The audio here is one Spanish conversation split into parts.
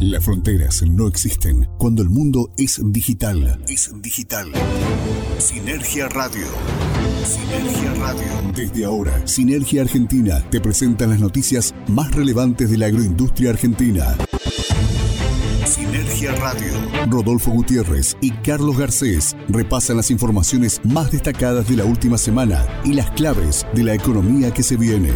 Las fronteras no existen cuando el mundo es digital. Es digital. Sinergia Radio. Sinergia Radio. Desde ahora, Sinergia Argentina te presenta las noticias más relevantes de la agroindustria argentina. Sinergia Radio. Rodolfo Gutiérrez y Carlos Garcés repasan las informaciones más destacadas de la última semana y las claves de la economía que se viene.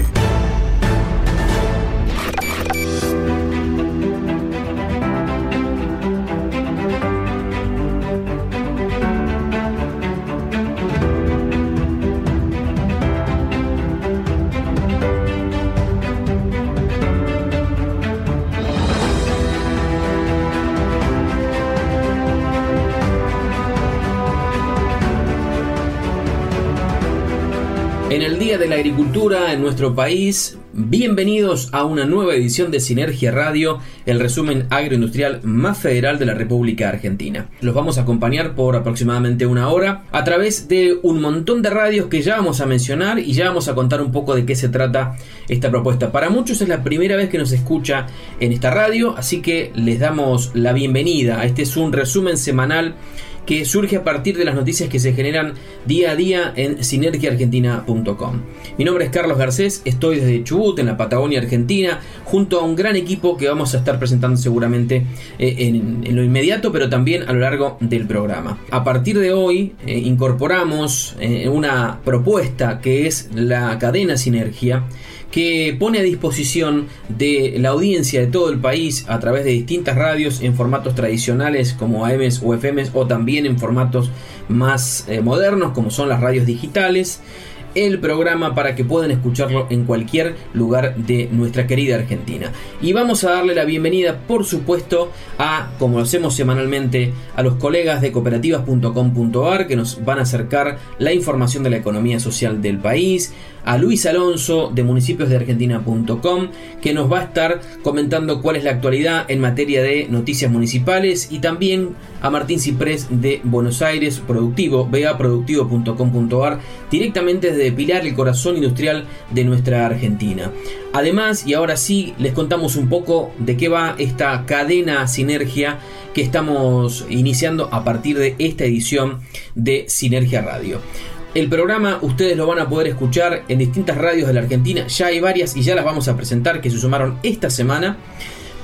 En nuestro país. Bienvenidos a una nueva edición de Sinergia Radio, el resumen agroindustrial más federal de la República Argentina. Los vamos a acompañar por aproximadamente una hora a través de un montón de radios que ya vamos a mencionar y ya vamos a contar un poco de qué se trata esta propuesta. Para muchos es la primera vez que nos escucha en esta radio, así que les damos la bienvenida. Este es un resumen semanal que surge a partir de las noticias que se generan día a día en sinergiaargentina.com. Mi nombre es Carlos Garcés, estoy desde Chubut, en la Patagonia Argentina, junto a un gran equipo que vamos a estar presentando seguramente eh, en, lo inmediato, pero también a lo largo del programa. A partir de hoy eh, incorporamos eh, una propuesta que es la cadena Sinergia, que pone a disposición de la audiencia de todo el país a través de distintas radios en formatos tradicionales como AMs o FMs o también en formatos más eh, modernos como son las radios digitales el programa para que puedan escucharlo en cualquier lugar de nuestra querida Argentina. Y vamos a darle la bienvenida, por supuesto, a, como lo hacemos semanalmente, a los colegas de cooperativas.com.ar que nos van a acercar la información de la economía social del país, a Luis Alonso de municipios de Argentina.com que nos va a estar comentando cuál es la actualidad en materia de noticias municipales y también a Martín Ciprés de Buenos Aires Productivo, productivo.com.ar directamente desde Pilar, el corazón industrial de nuestra Argentina. Además, y ahora sí, les contamos un poco de qué va esta cadena sinergia que estamos iniciando a partir de esta edición de Sinergia Radio. El programa ustedes lo van a poder escuchar en distintas radios de la Argentina. Ya hay varias y ya las vamos a presentar que se sumaron esta semana.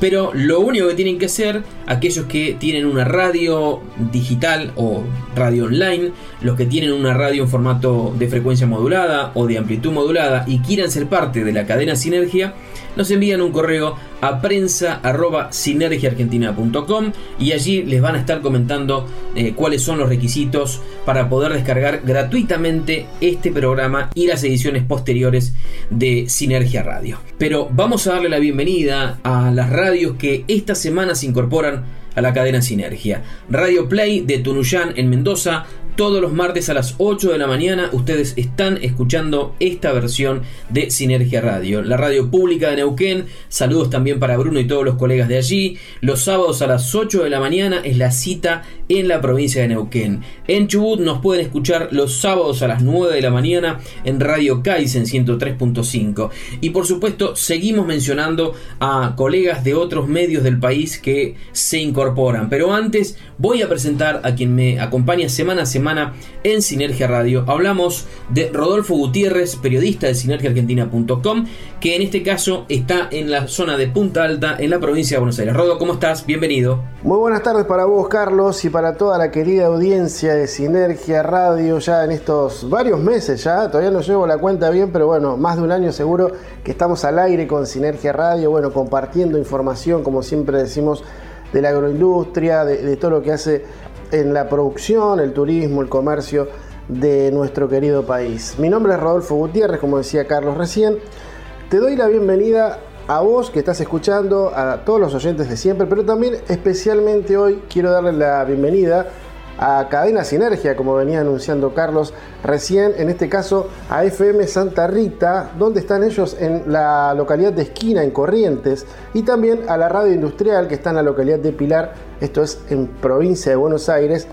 Pero lo único que tienen que hacer, aquellos que tienen una radio digital o radio online, los que tienen una radio en formato de frecuencia modulada o de amplitud modulada y quieran ser parte de la cadena Sinergia, nos envían un correo a prensa y allí les van a estar comentando eh, cuáles son los requisitos para poder descargar gratuitamente este programa y las ediciones posteriores de Sinergia Radio. Pero vamos a darle la bienvenida a las radios que esta semana se incorporan a la cadena Sinergia. Radio Play de Tunuyán en Mendoza, todos los martes a las 8 de la mañana ustedes están escuchando esta versión de Sinergia Radio, la radio pública de Neuquén. Saludos también para Bruno y todos los colegas de allí. Los sábados a las 8 de la mañana es la cita en la provincia de Neuquén. En Chubut nos pueden escuchar los sábados a las 9 de la mañana en Radio Kaizen 103.5. Y por supuesto seguimos mencionando a colegas de otros medios del país que se incorporan. Pero antes voy a presentar a quien me acompaña semana a semana en Sinergia Radio. Hablamos de Rodolfo Gutiérrez, periodista de sinergiaargentina.com, que en este caso está en la zona de Punta Alta, en la provincia de Buenos Aires. Rodo, ¿cómo estás? Bienvenido. Muy buenas tardes para vos, Carlos, y para toda la querida audiencia de Sinergia Radio, ya en estos varios meses ya, todavía no llevo la cuenta bien, pero bueno, más de un año seguro que estamos al aire con Sinergia Radio, bueno, compartiendo información, como siempre decimos, de la agroindustria, de todo lo que hace en la producción, el turismo, el comercio de nuestro querido país. Mi nombre es Rodolfo Gutiérrez, como decía Carlos recién. Te doy la bienvenida a vos que estás escuchando, a todos los oyentes de siempre, pero también especialmente hoy quiero darle la bienvenida Cadena Sinergia, como venía anunciando Carlos recién, en este caso a FM Santa Rita, donde están ellos en la localidad de Esquina, en Corrientes, y también a la radio industrial que está en la localidad de Pilar, esto es en provincia de Buenos Aires.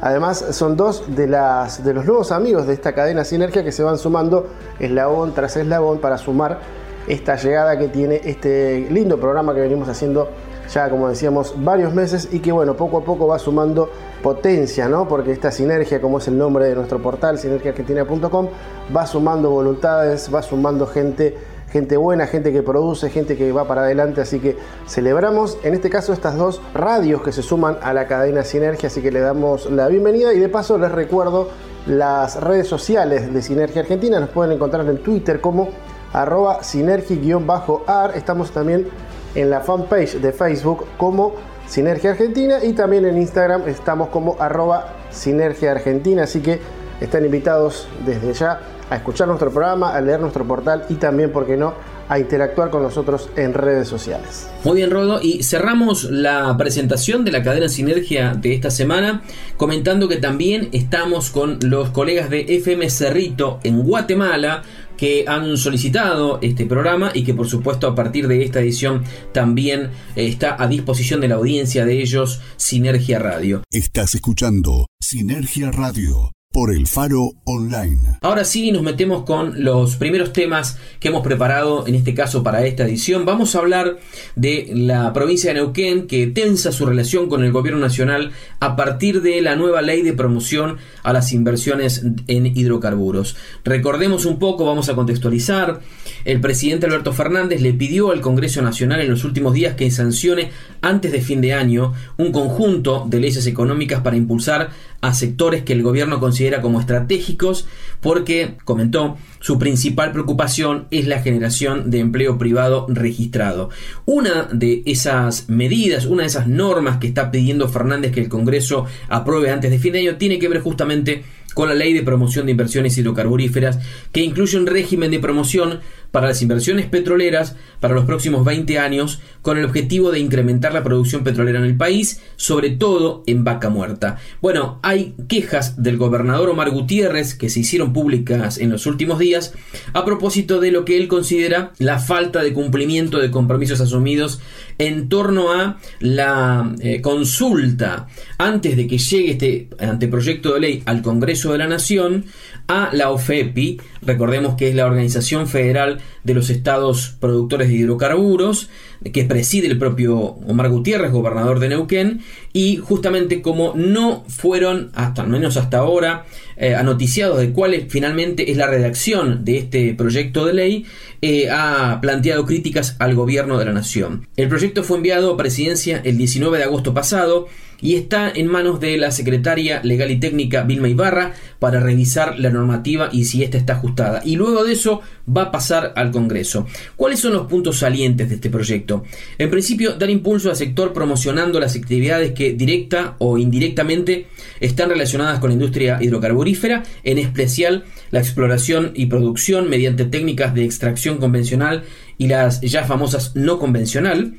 Además, son dos de, las, de los nuevos amigos de esta cadena Sinergia que se van sumando eslabón tras eslabón para sumar esta llegada que tiene este lindo programa que venimos haciendo ya como decíamos varios meses y que bueno, poco a poco va sumando potencia, ¿no? Porque esta sinergia, como es el nombre de nuestro portal, sinergiaargentina.com, va sumando voluntades, va sumando gente gente buena, gente que produce, gente que va para adelante, así que celebramos en este caso estas dos radios que se suman a la cadena Sinergia, así que le damos la bienvenida y de paso les recuerdo las redes sociales de Sinergia Argentina, nos pueden encontrar en Twitter como arroba sinergi-ar, estamos también en la fanpage de Facebook como Sinergia Argentina y también en Instagram estamos como arroba Sinergia Argentina, así que están invitados desde ya a escuchar nuestro programa, a leer nuestro portal y también, ¿por qué no?, a interactuar con nosotros en redes sociales. Muy bien, Rodo. Y cerramos la presentación de la cadena Sinergia de esta semana comentando que también estamos con los colegas de FM Cerrito en Guatemala que han solicitado este programa y que por supuesto a partir de esta edición también eh, está a disposición de la audiencia de ellos Sinergia Radio. Estás escuchando Sinergia Radio por el Faro Online. Ahora sí, nos metemos con los primeros temas que hemos preparado, en este caso para esta edición. Vamos a hablar de la provincia de Neuquén, que tensa su relación con el gobierno nacional a partir de la nueva ley de promoción a las inversiones en hidrocarburos. Recordemos un poco, vamos a contextualizar. El presidente Alberto Fernández le pidió al Congreso Nacional en los últimos días que sancione antes de fin de año un conjunto de leyes económicas para impulsar a sectores que el gobierno considera como estratégicos porque, comentó, su principal preocupación es la generación de empleo privado registrado. Una de esas medidas, una de esas normas que está pidiendo Fernández que el Congreso apruebe antes de fin de año tiene que ver justamente con la ley de promoción de inversiones hidrocarburíferas que incluye un régimen de promoción para las inversiones petroleras para los próximos 20 años con el objetivo de incrementar la producción petrolera en el país, sobre todo en vaca muerta. Bueno, hay quejas del gobernador Omar Gutiérrez que se hicieron públicas en los últimos días a propósito de lo que él considera la falta de cumplimiento de compromisos asumidos en torno a la eh, consulta antes de que llegue este anteproyecto de ley al Congreso de la Nación a la OFEPI, recordemos que es la Organización Federal de los Estados Productores de Hidrocarburos, que preside el propio Omar Gutiérrez, gobernador de Neuquén, y justamente como no fueron, hasta al menos hasta ahora, eh, anoticiados de cuál finalmente es la redacción de este proyecto de ley, eh, ha planteado críticas al gobierno de la nación. El proyecto fue enviado a presidencia el 19 de agosto pasado, y está en manos de la secretaria legal y técnica Vilma Ibarra para revisar la normativa y si ésta está ajustada. Y luego de eso va a pasar al Congreso. ¿Cuáles son los puntos salientes de este proyecto? En principio, dar impulso al sector promocionando las actividades que directa o indirectamente están relacionadas con la industria hidrocarburífera, en especial la exploración y producción mediante técnicas de extracción convencional y las ya famosas no convencional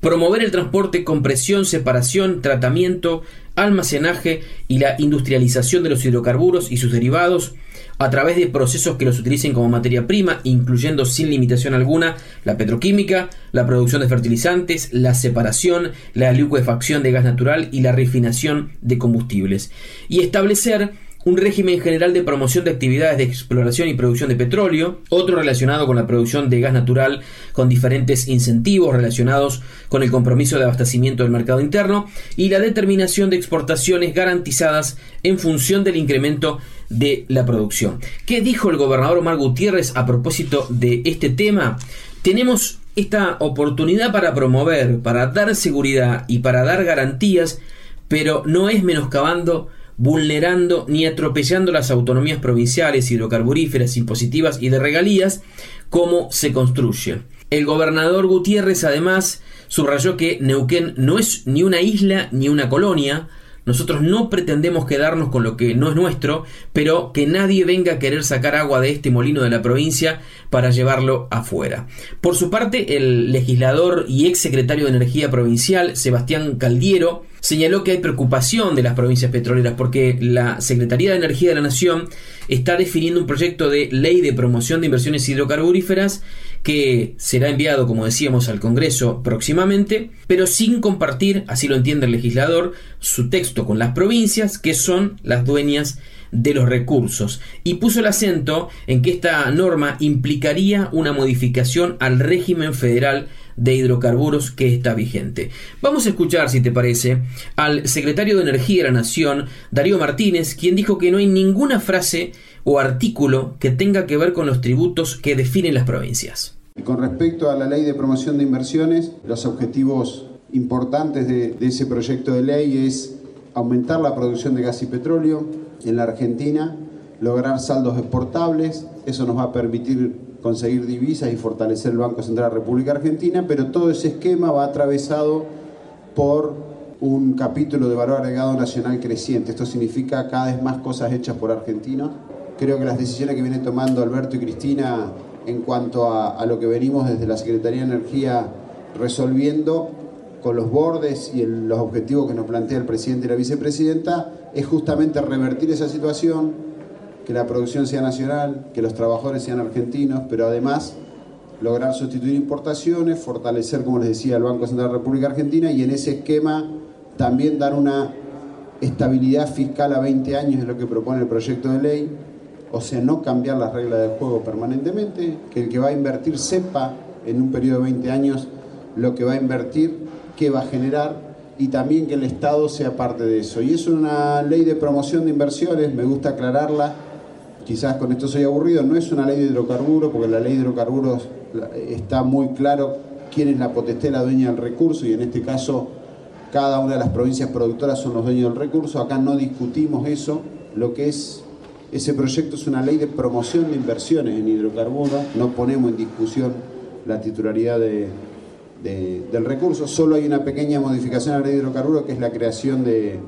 promover el transporte, compresión, separación, tratamiento, almacenaje y la industrialización de los hidrocarburos y sus derivados a través de procesos que los utilicen como materia prima, incluyendo sin limitación alguna la petroquímica, la producción de fertilizantes, la separación, la liquefacción de gas natural y la refinación de combustibles. Y establecer un régimen general de promoción de actividades de exploración y producción de petróleo, otro relacionado con la producción de gas natural con diferentes incentivos relacionados con el compromiso de abastecimiento del mercado interno y la determinación de exportaciones garantizadas en función del incremento de la producción. ¿Qué dijo el gobernador Omar Gutiérrez a propósito de este tema? Tenemos esta oportunidad para promover, para dar seguridad y para dar garantías, pero no es menoscabando vulnerando ni atropellando las autonomías provinciales, hidrocarburíferas, impositivas y de regalías, como se construye. El gobernador Gutiérrez además subrayó que Neuquén no es ni una isla ni una colonia, nosotros no pretendemos quedarnos con lo que no es nuestro, pero que nadie venga a querer sacar agua de este molino de la provincia para llevarlo afuera. Por su parte, el legislador y ex secretario de Energía Provincial, Sebastián Caldiero, señaló que hay preocupación de las provincias petroleras porque la Secretaría de Energía de la Nación está definiendo un proyecto de ley de promoción de inversiones hidrocarburíferas que será enviado, como decíamos, al Congreso próximamente, pero sin compartir, así lo entiende el legislador, su texto con las provincias, que son las dueñas de los recursos y puso el acento en que esta norma implicaría una modificación al régimen federal de hidrocarburos que está vigente. Vamos a escuchar, si te parece, al secretario de Energía de la Nación, Darío Martínez, quien dijo que no hay ninguna frase o artículo que tenga que ver con los tributos que definen las provincias. Y con respecto a la ley de promoción de inversiones, los objetivos importantes de, ese proyecto de ley es aumentar la producción de gas y petróleo en la Argentina, lograr saldos exportables, eso nos va a permitir conseguir divisas y fortalecer el Banco Central de la República Argentina, pero todo ese esquema va atravesado por un capítulo de valor agregado nacional creciente. Esto significa cada vez más cosas hechas por argentinos. Creo que las decisiones que vienen tomando Alberto y Cristina en cuanto a, lo que venimos desde la Secretaría de Energía resolviendo con los bordes y los objetivos que nos plantea el presidente y la vicepresidenta es justamente revertir esa situación, que la producción sea nacional, que los trabajadores sean argentinos, pero además lograr sustituir importaciones, fortalecer, como les decía, el Banco Central de la República Argentina y en ese esquema también dar una estabilidad fiscal a 20 años, es lo que propone el proyecto de ley, o sea, no cambiar las reglas del juego permanentemente, que el que va a invertir sepa en un periodo de 20 años lo que va a invertir, qué va a generar y también que el Estado sea parte de eso. Y es una ley de promoción de inversiones, me gusta aclararla, quizás con esto soy aburrido, no es una ley de hidrocarburos, porque la ley de hidrocarburos está muy claro quién es la potestad, la dueña del recurso, y en este caso cada una de las provincias productoras son los dueños del recurso, acá no discutimos eso, lo que es ese proyecto es una ley de promoción de inversiones en hidrocarburos, no ponemos en discusión la titularidad de, del recurso, solo hay una pequeña modificación a la ley de hidrocarburos que es la creación de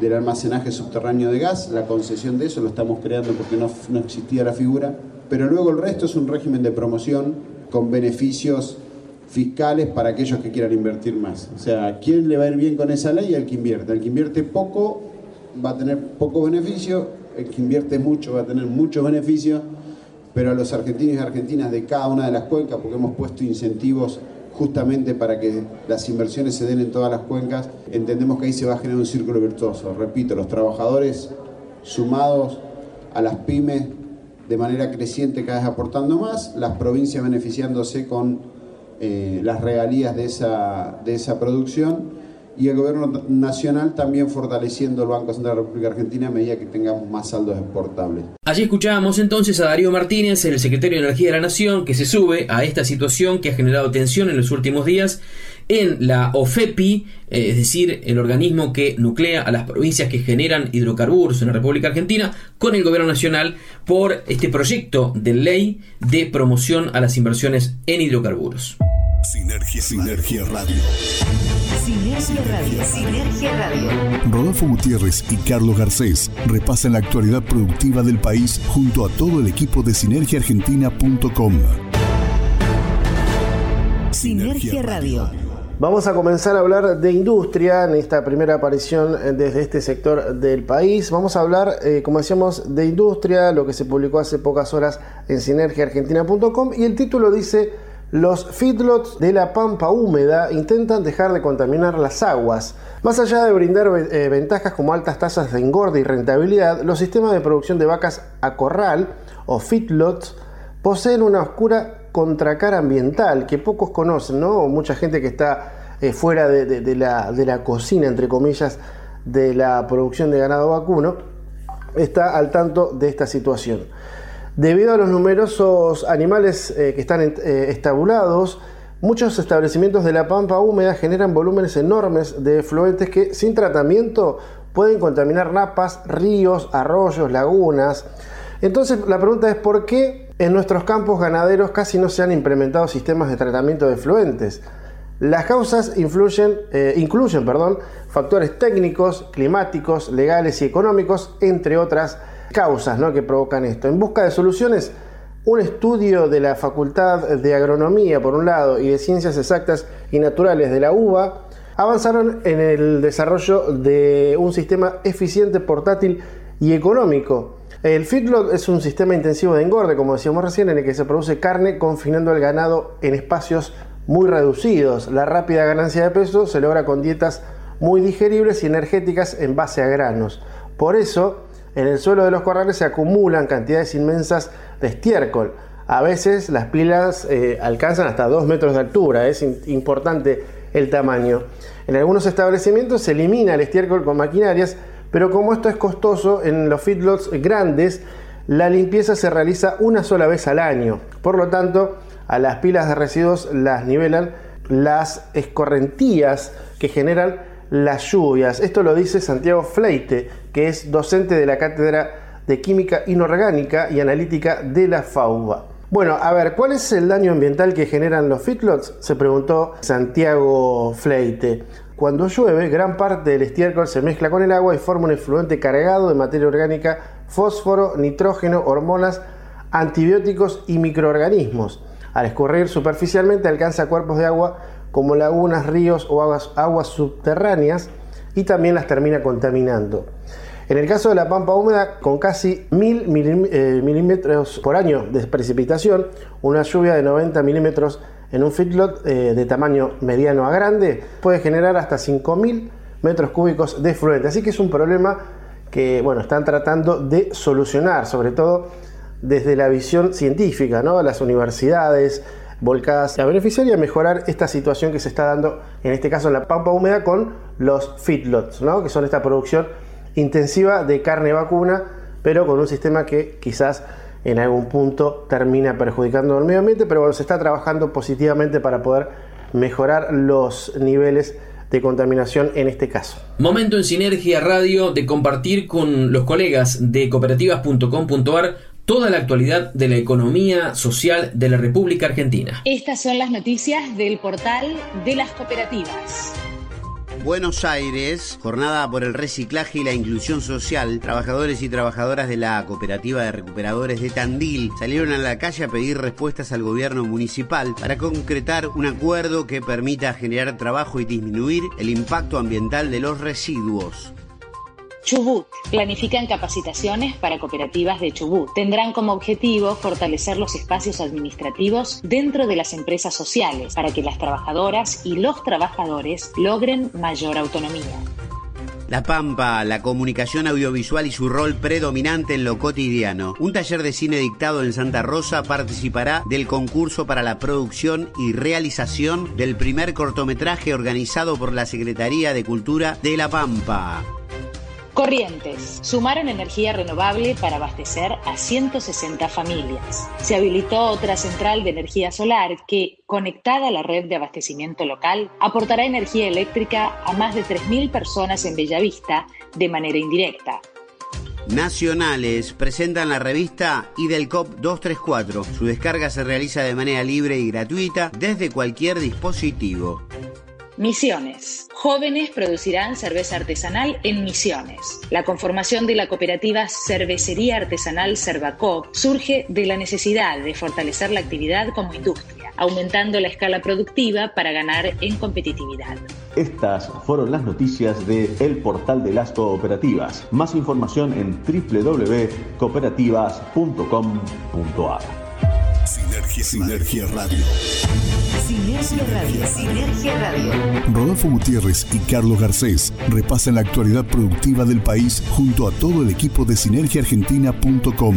del almacenaje subterráneo de gas, la concesión de eso lo estamos creando porque no, existía la figura, pero luego el resto es un régimen de promoción con beneficios fiscales para aquellos que quieran invertir más. O sea, ¿quién le va a ir bien con esa ley? Al que invierte. El que invierte poco va a tener poco beneficio, el que invierte mucho va a tener mucho beneficio, pero a los argentinos y argentinas de cada una de las cuencas, porque hemos puesto incentivos justamente para que las inversiones se den en todas las cuencas, entendemos que ahí se va a generar un círculo virtuoso. Repito, los trabajadores sumados a las pymes de manera creciente cada vez aportando más, las provincias beneficiándose con eh, las regalías de esa, de esa producción y el gobierno nacional también fortaleciendo el Banco Central de la República Argentina a medida que tengamos más saldos exportables. Allí escuchábamos entonces a Darío Martínez, el secretario de Energía de la Nación, que se sube a esta situación que ha generado tensión en los últimos días en la OFEPI, eh, es decir, el organismo que nuclea a las provincias que generan hidrocarburos en la República Argentina, con el gobierno nacional por este proyecto de ley de promoción a las inversiones en hidrocarburos. Sinergia, Sinergia Radio. Sinergia Radio. Sinergia Radio. Rodolfo Gutiérrez y Carlos Garcés repasan la actualidad productiva del país junto a todo el equipo de sinergiaargentina.com. Sinergia Radio. Vamos a comenzar a hablar de industria en esta primera aparición desde este sector del país. Vamos a hablar, eh, como decíamos, de industria, lo que se publicó hace pocas horas en sinergiaargentina.com y el título dice los feedlots de la pampa húmeda intentan dejar de contaminar las aguas. Más allá de brindar eh, ventajas como altas tasas de engorde y rentabilidad, los sistemas de producción de vacas a corral o feedlots poseen una oscura contracara ambiental que pocos conocen, ¿no? mucha gente que está eh, fuera de, la, de la cocina, entre comillas, de la producción de ganado vacuno, está al tanto de esta situación. Debido a los numerosos animales eh, que están eh, estabulados, muchos establecimientos de la pampa húmeda generan volúmenes enormes de efluentes que sin tratamiento pueden contaminar napas, ríos, arroyos, lagunas. Entonces la pregunta es por qué en nuestros campos ganaderos casi no se han implementado sistemas de tratamiento de efluentes. Las causas influyen, eh, incluyen factores técnicos, climáticos, legales y económicos, entre otras causas ¿no? que provocan esto. En busca de soluciones, un estudio de la Facultad de Agronomía, por un lado, y de Ciencias Exactas y Naturales de la UBA, avanzaron en el desarrollo de un sistema eficiente, portátil y económico El feedlot es un sistema intensivo de engorde, como decíamos recién, en el que se produce carne confinando el ganado en espacios muy reducidos. La rápida ganancia de peso se logra con dietas muy digeribles y energéticas en base a granos. Por eso, en el suelo de los corrales se acumulan cantidades inmensas de estiércol. A veces las pilas eh, alcanzan hasta 2 metros de altura, es importante el tamaño. En algunos establecimientos se elimina el estiércol con maquinarias, pero como esto es costoso en los feedlots grandes, la limpieza se realiza una sola vez al año. Por lo tanto, a las pilas de residuos las nivelan las escorrentías que generan las lluvias. Esto lo dice Santiago Fleite, que es docente de la Cátedra de Química Inorgánica y Analítica de la FAUBA. Bueno, a ver, ¿cuál es el daño ambiental que generan los feedlots? Se preguntó Santiago Fleite. Cuando llueve, gran parte del estiércol se mezcla con el agua y forma un efluente cargado de materia orgánica, fósforo, nitrógeno, hormonas, antibióticos y microorganismos. Al escurrir superficialmente alcanza cuerpos de agua como lagunas, ríos o aguas, aguas subterráneas y también las termina contaminando. En el caso de la pampa húmeda, con casi 1000 eh, milímetros por año de precipitación, una lluvia de 90 milímetros en un feedlot eh, de tamaño mediano a grande puede generar hasta 5000 metros cúbicos de fluente. Así que es un problema que bueno, están tratando de solucionar, sobre todo desde la visión científica, ¿no? las universidades, volcadas a beneficiar y a mejorar esta situación que se está dando, en este caso en la pampa húmeda, con los feedlots, ¿no? que son esta producción intensiva de carne vacuna, pero con un sistema que quizás en algún punto termina perjudicando al medio ambiente, pero bueno, se está trabajando positivamente para poder mejorar los niveles de contaminación en este caso. Momento en Sinergia Radio de compartir con los colegas de cooperativas.com.ar toda la actualidad de la economía social de la República Argentina. Estas son las noticias del portal de las cooperativas. Buenos Aires, jornada por el reciclaje y la inclusión social, trabajadores y trabajadoras de la cooperativa de recuperadores de Tandil salieron a la calle a pedir respuestas al gobierno municipal para concretar un acuerdo que permita generar trabajo y disminuir el impacto ambiental de los residuos. Chubut. Planifican capacitaciones para cooperativas de Chubut. Tendrán como objetivo fortalecer los espacios administrativos dentro de las empresas sociales para que las trabajadoras y los trabajadores logren mayor autonomía. La Pampa, la comunicación audiovisual y su rol predominante en lo cotidiano. Un taller de cine dictado en Santa Rosa participará del concurso para la producción y realización del primer cortometraje organizado por la Secretaría de Cultura de La Pampa. Corrientes. Sumaron energía renovable para abastecer a 160 familias. Se habilitó otra central de energía solar que, conectada a la red de abastecimiento local, aportará energía eléctrica a más de 3.000 personas en Bellavista de manera indirecta. Nacionales presentan la revista IDELCOP 234. Su descarga se realiza de manera libre y gratuita desde cualquier dispositivo. Misiones. Jóvenes producirán cerveza artesanal en Misiones. La conformación de la cooperativa Cervecería Artesanal Cervacop surge de la necesidad de fortalecer la actividad como industria, aumentando la escala productiva para ganar en competitividad. Estas fueron las noticias de El Portal de las Cooperativas. Más información en www.cooperativas.com.ar. Sinergia, Sinergia Radio. Sinergia Radio. Sinergia Radio. Rodolfo Gutiérrez y Carlos Garcés repasan la actualidad productiva del país junto a todo el equipo de sinergiaargentina.com.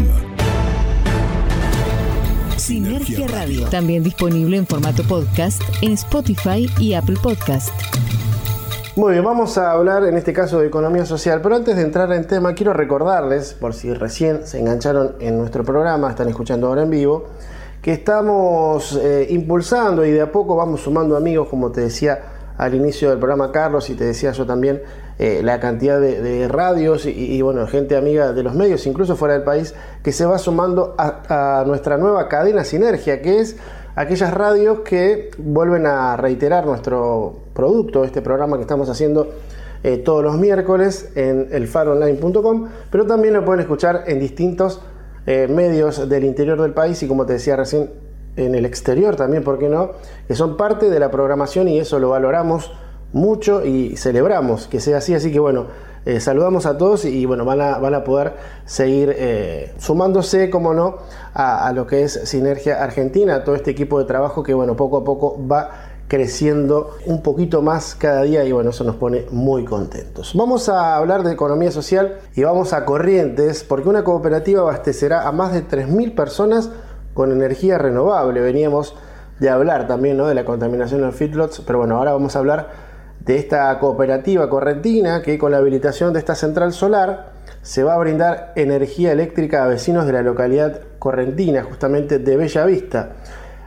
Sinergia Radio. También disponible en formato podcast en Spotify y Apple Podcast. Muy bien, vamos a hablar en este caso de economía social, pero antes de entrar en tema, quiero recordarles, por si recién se engancharon en nuestro programa, están escuchando ahora en vivo, que estamos eh, impulsando y de a poco vamos sumando amigos, como te decía al inicio del programa Carlos y te decía yo también, eh, la cantidad de, radios y, bueno, gente amiga de los medios, incluso fuera del país, que se va sumando a, nuestra nueva cadena Sinergia, que es aquellas radios que vuelven a reiterar nuestro producto, este programa que estamos haciendo eh, todos los miércoles en elfaronline.com, pero también lo pueden escuchar en distintos eh, medios del interior del país y como te decía recién, en el exterior también, ¿por qué no? Que son parte de la programación y eso lo valoramos mucho y celebramos que sea así. Así que bueno, eh, saludamos a todos y bueno, van a, van a poder seguir eh, sumándose, como no, a, lo que es Sinergia Argentina, todo este equipo de trabajo que bueno, poco a poco va creciendo un poquito más cada día y bueno, eso nos pone muy contentos. Vamos a hablar de economía social y vamos a Corrientes porque una cooperativa abastecerá a más de 3.000 personas con energía renovable. Veníamos de hablar también ¿no? de la contaminación en feedlots, pero bueno, ahora vamos a hablar de esta cooperativa correntina que con la habilitación de esta central solar se va a brindar energía eléctrica a vecinos de la localidad correntina, justamente de Bella Vista.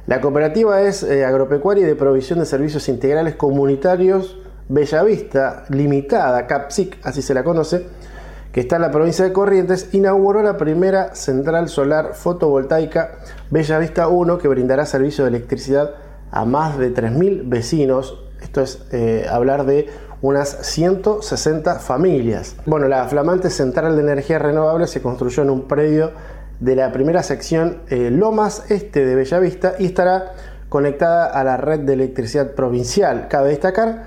La cooperativa es eh, agropecuaria y de provisión de servicios integrales comunitarios Bella Vista Limitada, CAPSIC, así se la conoce, que está en la provincia de Corrientes, inauguró la primera central solar fotovoltaica Bella Vista 1 que brindará servicio de electricidad a más de 3.000 vecinos esto es eh, hablar de unas 160 familias. Bueno, la flamante central de energía renovable se construyó en un predio de la primera sección eh, Lomas Este de Bellavista y estará conectada a la red de electricidad provincial. Cabe destacar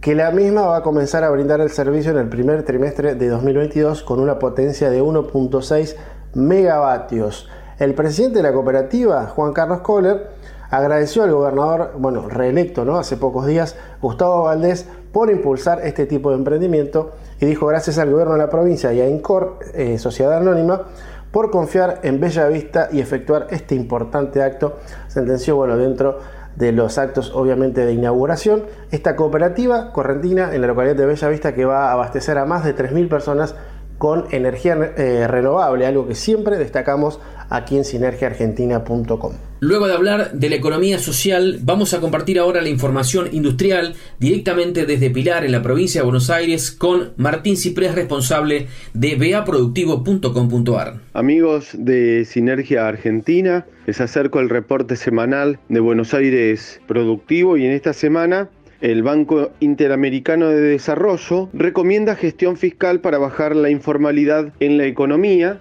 que la misma va a comenzar a brindar el servicio en el primer trimestre de 2022 con una potencia de 1.6 megavatios. El presidente de la cooperativa, Juan Carlos Kohler, agradeció al gobernador, bueno, reelecto, ¿no? Hace pocos días, Gustavo Valdés, por impulsar este tipo de emprendimiento y dijo gracias al gobierno de la provincia y a INCOR, eh, Sociedad Anónima, por confiar en Bella Vista y efectuar este importante acto, sentenció, bueno, dentro de los actos obviamente de inauguración, esta cooperativa correntina en la localidad de Bella Vista que va a abastecer a más de 3.000 personas con energía eh, renovable, algo que siempre destacamos aquí en sinergiaargentina.com. Luego de hablar de la economía social, vamos a compartir ahora la información industrial directamente desde Pilar, en la provincia de Buenos Aires, con Martín Ciprés, responsable de beaproductivo.com.ar. Amigos de Sinergia Argentina, les acerco el reporte semanal de Buenos Aires Productivo y en esta semana el Banco Interamericano de Desarrollo recomienda gestión fiscal para bajar la informalidad en la economía.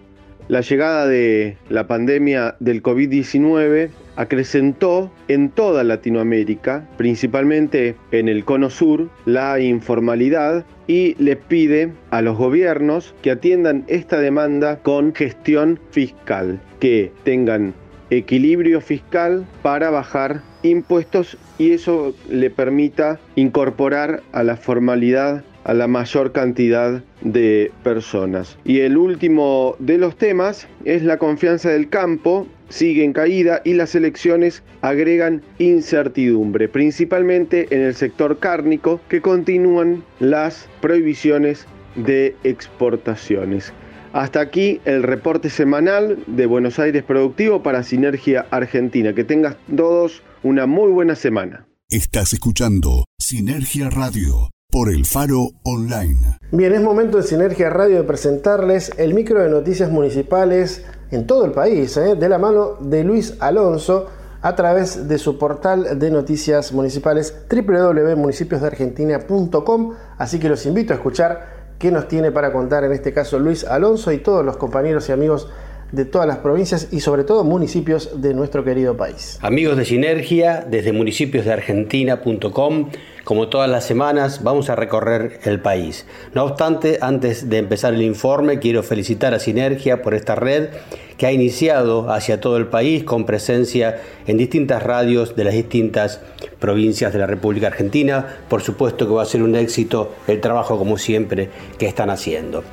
La llegada de la pandemia del COVID-19 acrecentó en toda Latinoamérica, principalmente en el cono sur, la informalidad y le pide a los gobiernos que atiendan esta demanda con gestión fiscal, que tengan equilibrio fiscal para bajar impuestos y eso le permita incorporar a la formalidad a la mayor cantidad de personas. Y el último de los temas es la confianza del campo, sigue en caída y las elecciones agregan incertidumbre, principalmente en el sector cárnico, que continúan las prohibiciones de exportaciones. Hasta aquí el reporte semanal de Buenos Aires Productivo para Sinergia Argentina. Que tengas todos una muy buena semana. Estás escuchando Sinergia Radio por el Faro Online. Bien, es momento de Sinergia Radio de presentarles el micro de noticias municipales en todo el país, ¿eh? de la mano de Luis Alonso a través de su portal de noticias municipales www.municipiosdeargentina.com. Así que los invito a escuchar qué nos tiene para contar en este caso Luis Alonso y todos los compañeros y amigos de todas las provincias y sobre todo municipios de nuestro querido país. Amigos de Sinergia, desde municipiosdeargentina.com, como todas las semanas, vamos a recorrer el país. No obstante, antes de empezar el informe, quiero felicitar a Sinergia por esta red que ha iniciado hacia todo el país con presencia en distintas radios de las distintas provincias de la República Argentina. Por supuesto que va a ser un éxito el trabajo, como siempre, que están haciendo.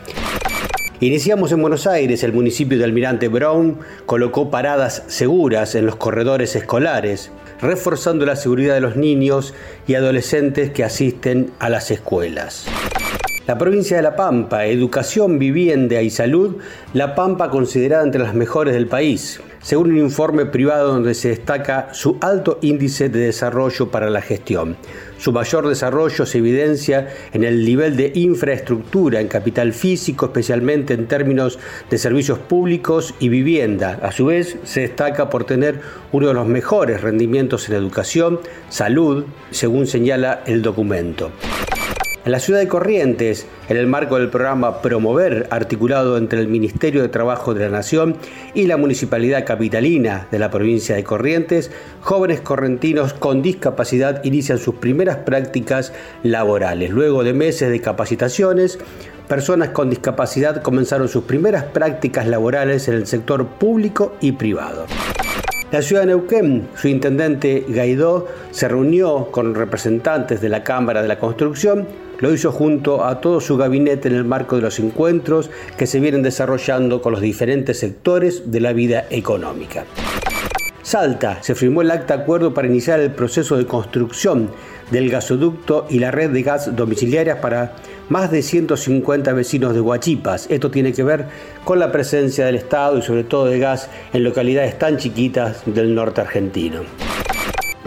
Iniciamos en Buenos Aires, el municipio de Almirante Brown colocó paradas seguras en los corredores escolares, reforzando la seguridad de los niños y adolescentes que asisten a las escuelas. La provincia de La Pampa, educación, vivienda y salud, La Pampa considerada entre las mejores del país según un informe privado donde se destaca su alto índice de desarrollo para la gestión. Su mayor desarrollo se evidencia en el nivel de infraestructura en capital físico, especialmente en términos de servicios públicos y vivienda. A su vez, se destaca por tener uno de los mejores rendimientos en educación, salud, según señala el documento. En la ciudad de Corrientes, en el marco del programa Promover, articulado entre el Ministerio de Trabajo de la Nación y la Municipalidad Capitalina de la provincia de Corrientes, jóvenes correntinos con discapacidad inician sus primeras prácticas laborales. Luego de meses de capacitaciones, personas con discapacidad comenzaron sus primeras prácticas laborales en el sector público y privado. La ciudad de Neuquén, su intendente Gaidó, se reunió con representantes de la Cámara de la Construcción, lo hizo junto a todo su gabinete en el marco de los encuentros que se vienen desarrollando con los diferentes sectores de la vida económica. Salta, se firmó el acta acuerdo para iniciar el proceso de construcción del gasoducto y la red de gas domiciliarias para más de 150 vecinos de Huachipas. Esto tiene que ver con la presencia del Estado y sobre todo de gas en localidades tan chiquitas del norte argentino.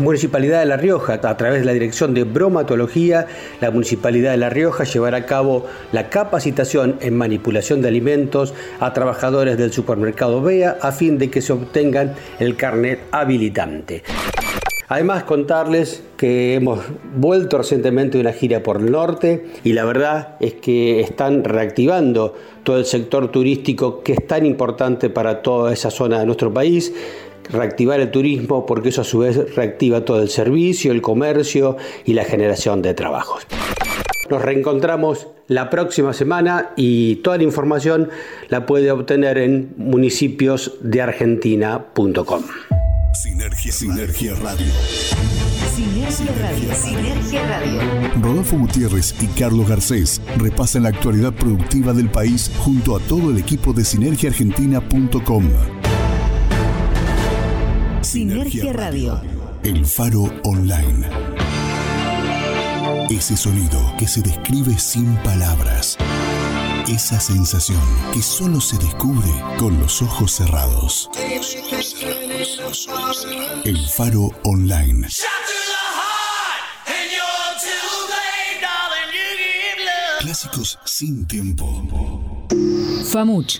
Municipalidad de La Rioja, a través de la Dirección de Bromatología, la Municipalidad de La Rioja llevará a cabo la capacitación en manipulación de alimentos a trabajadores del supermercado BEA a fin de que se obtengan el carnet habilitante. Además, contarles que hemos vuelto recientemente de una gira por el norte y la verdad es que están reactivando todo el sector turístico que es tan importante para toda esa zona de nuestro país reactivar el turismo porque eso a su vez reactiva todo el servicio, el comercio y la generación de trabajos. Nos reencontramos la próxima semana y toda la información la puede obtener en municipiosdeargentina.com. Sinergia, Sinergia Radio. Sinergia Radio. Sinergia Radio. Rodolfo Gutiérrez y Carlos Garcés repasan la actualidad productiva del país junto a todo el equipo de sinergiaargentina.com. Sinergia Radio. El Faro Online. Ese sonido que se describe sin palabras. Esa sensación que solo se descubre con los ojos cerrados. El Faro Online. Clásicos sin tiempo. FAMUCH.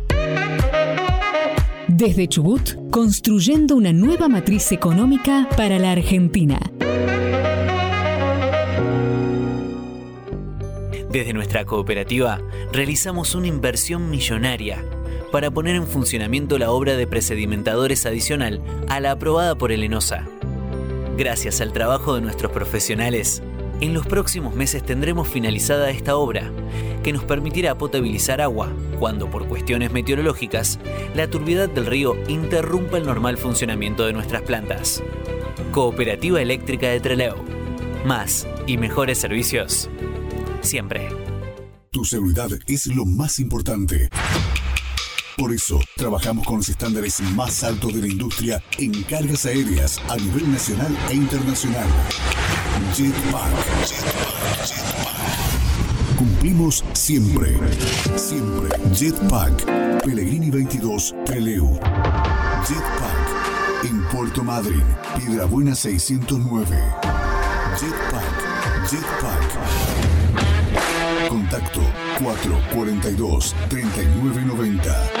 Desde Chubut, construyendo una nueva matriz económica para la Argentina. Desde nuestra cooperativa realizamos una inversión millonaria para poner en funcionamiento la obra de presedimentadores adicional a la aprobada por el ENOSA. Gracias al trabajo de nuestros profesionales, en los próximos meses tendremos finalizada esta obra, que nos permitirá potabilizar agua cuando por cuestiones meteorológicas la turbidez del río interrumpa el normal funcionamiento de nuestras plantas. Cooperativa Eléctrica de Trelew. Más y mejores servicios siempre. Tu seguridad es lo más importante. Por eso, trabajamos con los estándares más altos de la industria en cargas aéreas a nivel nacional e internacional. Jetpack. Cumplimos siempre. Siempre. Jetpack. Pellegrini 22, Treleu. Jetpack. En Puerto Madryn, Piedrabuena 609. Jetpack. Jetpack. Contacto 442-3990.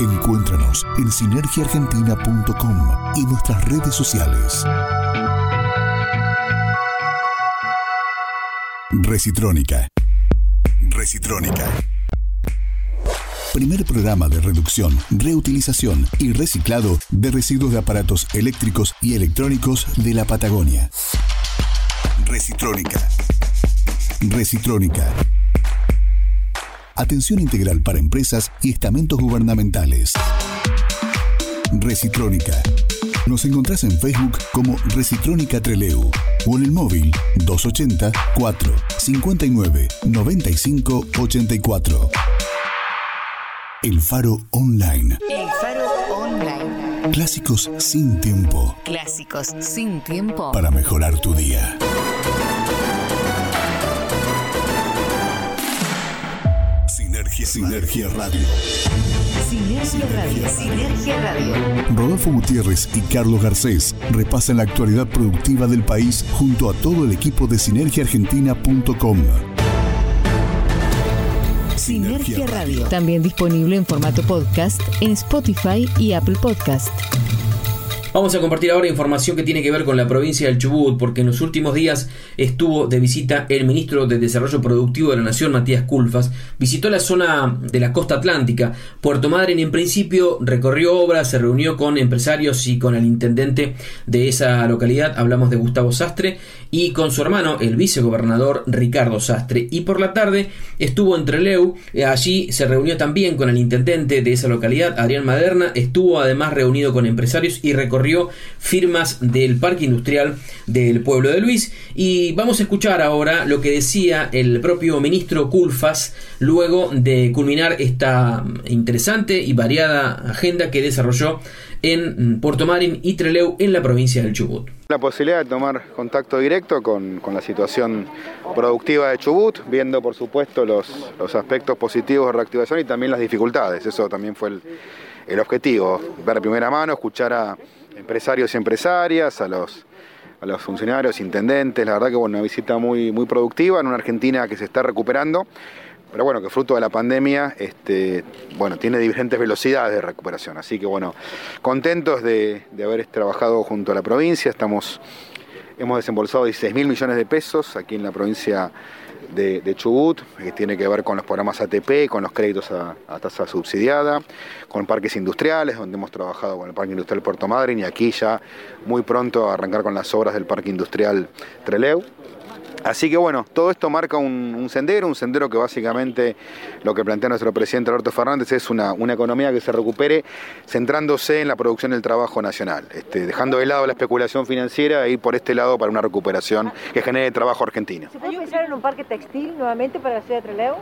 Encuéntranos en sinergiaargentina.com y nuestras redes sociales. Recitrónica. Recitrónica. Primer programa de reducción, reutilización y reciclado de residuos de aparatos eléctricos y electrónicos de la Patagonia. Recitrónica. Recitrónica. Atención integral para empresas y estamentos gubernamentales. Recitrónica. Nos encontrás en Facebook como Recitrónica Treleu o en el móvil 280 4 59 95 84. El Faro Online. El Faro Online. Clásicos sin tiempo. Clásicos sin tiempo. Para mejorar tu día. Sinergia, Sinergia Radio. Sinergia Radio. Sinergia Radio. Rodolfo Gutiérrez y Carlos Garcés repasan la actualidad productiva del país junto a todo el equipo de sinergiaargentina.com. Sinergia Radio. También disponible en formato podcast en Spotify y Apple Podcast. Vamos a compartir ahora información que tiene que ver con la provincia del Chubut, porque en los últimos días estuvo de visita el ministro de Desarrollo Productivo de la Nación, Matías Culfas. Visitó la zona de la costa atlántica, Puerto Madryn. En principio recorrió obras, se reunió con empresarios y con el intendente de esa localidad. Hablamos de Gustavo Sastre y con su hermano, el vicegobernador Ricardo Sastre. Y por la tarde estuvo en Treleu. Allí se reunió también con el intendente de esa localidad, Adrián Maderna. Estuvo además reunido con empresarios y recorrió firmas del parque industrial del pueblo de Luis. Y vamos a escuchar ahora lo que decía el propio ministro Culfas luego de culminar esta interesante y variada agenda que desarrolló en Puerto Marín y Treleu en la provincia del Chubut. La posibilidad de tomar contacto directo con, la situación productiva de Chubut, viendo por supuesto los, aspectos positivos de reactivación y también las dificultades. Eso también fue el, el objetivo, ver de primera mano, escuchar a empresarios y empresarias, a los, a los funcionarios, intendentes, la verdad que bueno, una visita muy, muy productiva en una Argentina que se está recuperando, pero bueno, que fruto de la pandemia, este, bueno, tiene diferentes velocidades de recuperación, así que bueno, contentos de, de haber trabajado junto a la provincia, estamos, hemos desembolsado 16 mil millones de pesos aquí en la provincia de, Chubut, que tiene que ver con los programas ATP, con los créditos a, a, tasa subsidiada, con parques industriales, donde hemos trabajado con el Parque Industrial Puerto Madryn y aquí ya muy pronto arrancar con las obras del Parque Industrial Treleu. Así que bueno, todo esto marca un, sendero, un sendero que básicamente lo que plantea nuestro presidente Alberto Fernández es una, una economía que se recupere centrándose en la producción del trabajo nacional, este, dejando de lado la especulación financiera e ir por este lado para una recuperación que genere trabajo argentino. ¿Se puede pensar en un parque textil nuevamente para la ciudad de Trelew?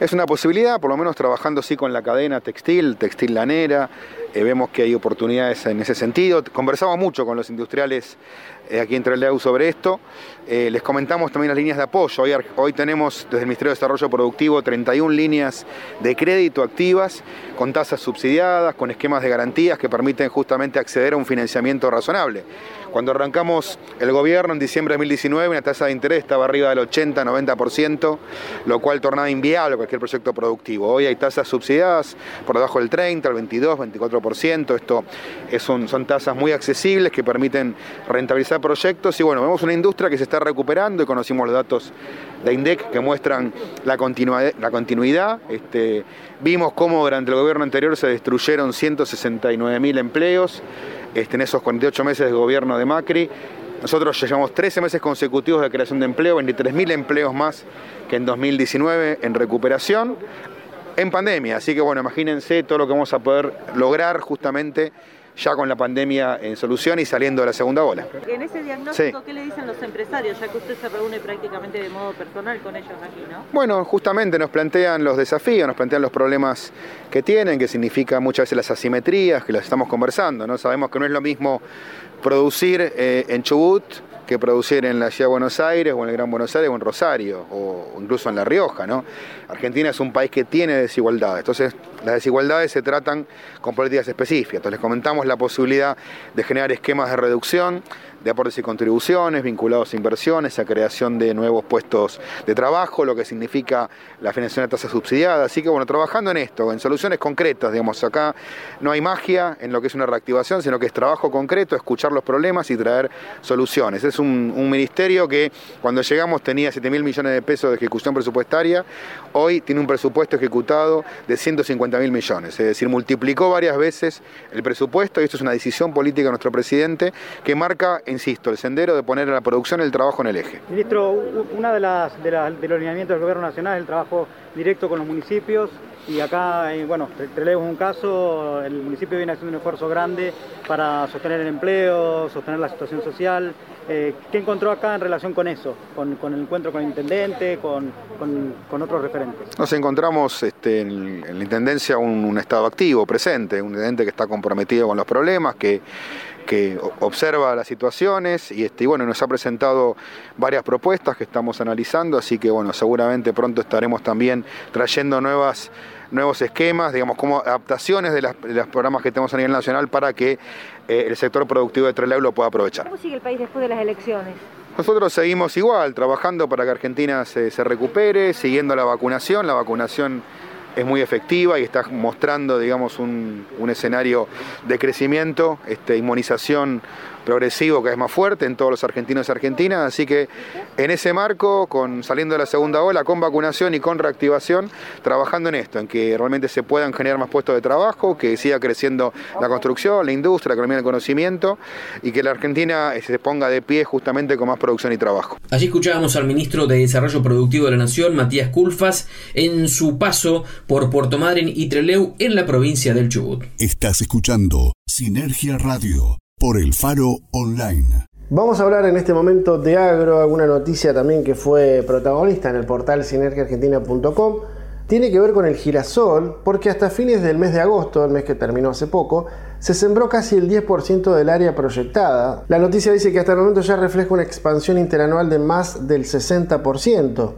Es una posibilidad, por lo menos trabajando sí con la cadena textil, textil lanera, eh, vemos que hay oportunidades en ese sentido. Conversamos mucho con los industriales eh, aquí en Trelew sobre esto. Eh, les comentamos también las líneas de apoyo. Hoy, hoy tenemos desde el Ministerio de Desarrollo Productivo 31 líneas de crédito activas con tasas subsidiadas, con esquemas de garantías que permiten justamente acceder a un financiamiento razonable. Cuando arrancamos el gobierno en diciembre de 2019, una tasa de interés estaba arriba del 80-90%, lo cual tornaba inviable cualquier proyecto productivo. Hoy hay tasas subsidiadas por debajo del 30, el 22, 24%. Esto es son tasas muy accesibles que permiten rentabilizar proyectos. Y bueno, vemos una industria que se está recuperando y conocimos los datos de INDEC que muestran la continuidad. Este, vimos cómo durante el gobierno anterior se destruyeron 169 mil empleos este, en esos 48 meses de gobierno de Macri. Nosotros llevamos 13 meses consecutivos de creación de empleo, 23.000 empleos más que en 2019 en recuperación, en pandemia. Así que bueno, imagínense todo lo que vamos a poder lograr justamente ya con la pandemia en solución y saliendo de la segunda ola. En ese diagnóstico, sí. ¿qué le dicen los empresarios, ya que usted se reúne prácticamente de modo personal con ellos aquí, no? Bueno, justamente nos plantean los desafíos, nos plantean los problemas que tienen, que significa muchas veces las asimetrías, que las estamos conversando, ¿no? Sabemos que no es lo mismo producir eh, en Chubut que producir en la ciudad de Buenos Aires o en el Gran Buenos Aires o en Rosario o incluso en La Rioja. ¿no? Argentina es un país que tiene desigualdades, entonces las desigualdades se tratan con políticas específicas. Entonces les comentamos la posibilidad de generar esquemas de reducción de aportes y contribuciones vinculados a inversiones, a creación de nuevos puestos de trabajo, lo que significa la financiación de tasas subsidiadas. Así que bueno, trabajando en esto, en soluciones concretas, digamos, acá no hay magia en lo que es una reactivación, sino que es trabajo concreto, escuchar los problemas y traer soluciones. Es un, un ministerio que cuando llegamos tenía 7 mil millones de pesos de ejecución presupuestaria, hoy tiene un presupuesto ejecutado de 150 mil millones, es decir, multiplicó varias veces el presupuesto y esto es una decisión política de nuestro presidente que marca insisto, el sendero de poner a la producción el trabajo en el eje. Ministro, una de las, los lineamientos del gobierno nacional es el trabajo directo con los municipios y acá, bueno, Trelew un caso, el municipio viene haciendo un esfuerzo grande para sostener el empleo, sostener la situación social. Eh, ¿Qué encontró acá en relación con eso? Con, el encuentro con el intendente, con, otros referentes. Nos encontramos este, en, la Intendencia un, Estado activo, presente, un intendente que está comprometido con los problemas, que, observa las situaciones y, este, y bueno, nos ha presentado varias propuestas que estamos analizando, así que bueno, seguramente pronto estaremos también trayendo nuevas nuevos esquemas, digamos, como adaptaciones de los programas que tenemos a nivel nacional para que eh, el sector productivo de Trelew lo pueda aprovechar. ¿Cómo sigue el país después de las elecciones? Nosotros seguimos igual, trabajando para que Argentina se, se recupere, siguiendo la vacunación. La vacunación es muy efectiva y está mostrando, digamos, un, un escenario de crecimiento, este, inmunización progresivo que es más fuerte en todos los argentinos y argentinas, así que en ese marco, con saliendo de la segunda ola, con vacunación y con reactivación, trabajando en esto, en que realmente se puedan generar más puestos de trabajo, que siga creciendo la construcción, la industria, la economía del conocimiento y que la Argentina se ponga de pie justamente con más producción y trabajo. Allí escuchábamos al ministro de Desarrollo Productivo de la Nación, Matías Culfas, en su paso por Puerto Madryn y Treleu en la provincia del Chubut. Estás escuchando Sinergia Radio por el Faro Online. Vamos a hablar en este momento de agro, alguna noticia también que fue protagonista en el portal sinergiaargentina.com. Tiene que ver con el girasol, porque hasta fines del mes de agosto, el mes que terminó hace poco, se sembró casi el 10% del área proyectada. La noticia dice que hasta el momento ya refleja una expansión interanual de más del 60%.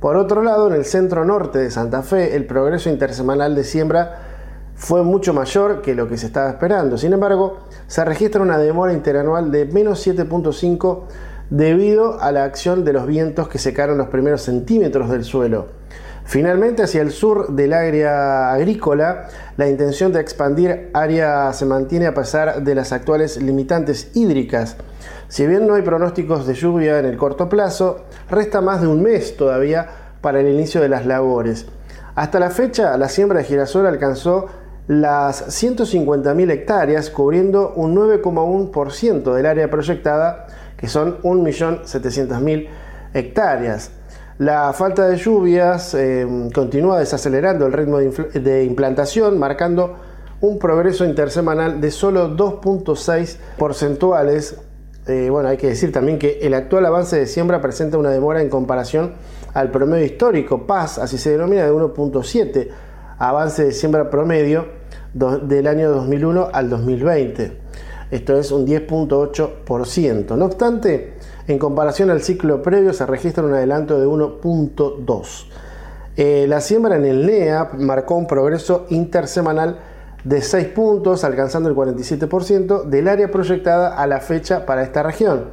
Por otro lado, en el centro norte de Santa Fe, el progreso intersemanal de siembra fue mucho mayor que lo que se estaba esperando. Sin embargo, se registra una demora interanual de menos 7.5 debido a la acción de los vientos que secaron los primeros centímetros del suelo. Finalmente, hacia el sur del área agrícola, la intención de expandir área se mantiene a pesar de las actuales limitantes hídricas. Si bien no hay pronósticos de lluvia en el corto plazo, resta más de un mes todavía para el inicio de las labores. Hasta la fecha, la siembra de girasol alcanzó las 150.000 hectáreas, cubriendo un 9,1% del área proyectada, que son 1.700.000 hectáreas. La falta de lluvias eh, continúa desacelerando el ritmo de, implantación, marcando un progreso intersemanal de solo 2.6 porcentuales. Eh, bueno, hay que decir también que el actual avance de siembra presenta una demora en comparación al promedio histórico, PAS, así se denomina, de 1.7 avance de siembra promedio del año 2001 al 2020. Esto es un 10.8%. No obstante, en comparación al ciclo previo se registra un adelanto de 1.2. Eh, la siembra en el NEA marcó un progreso intersemanal de 6 puntos, alcanzando el 47% del área proyectada a la fecha para esta región.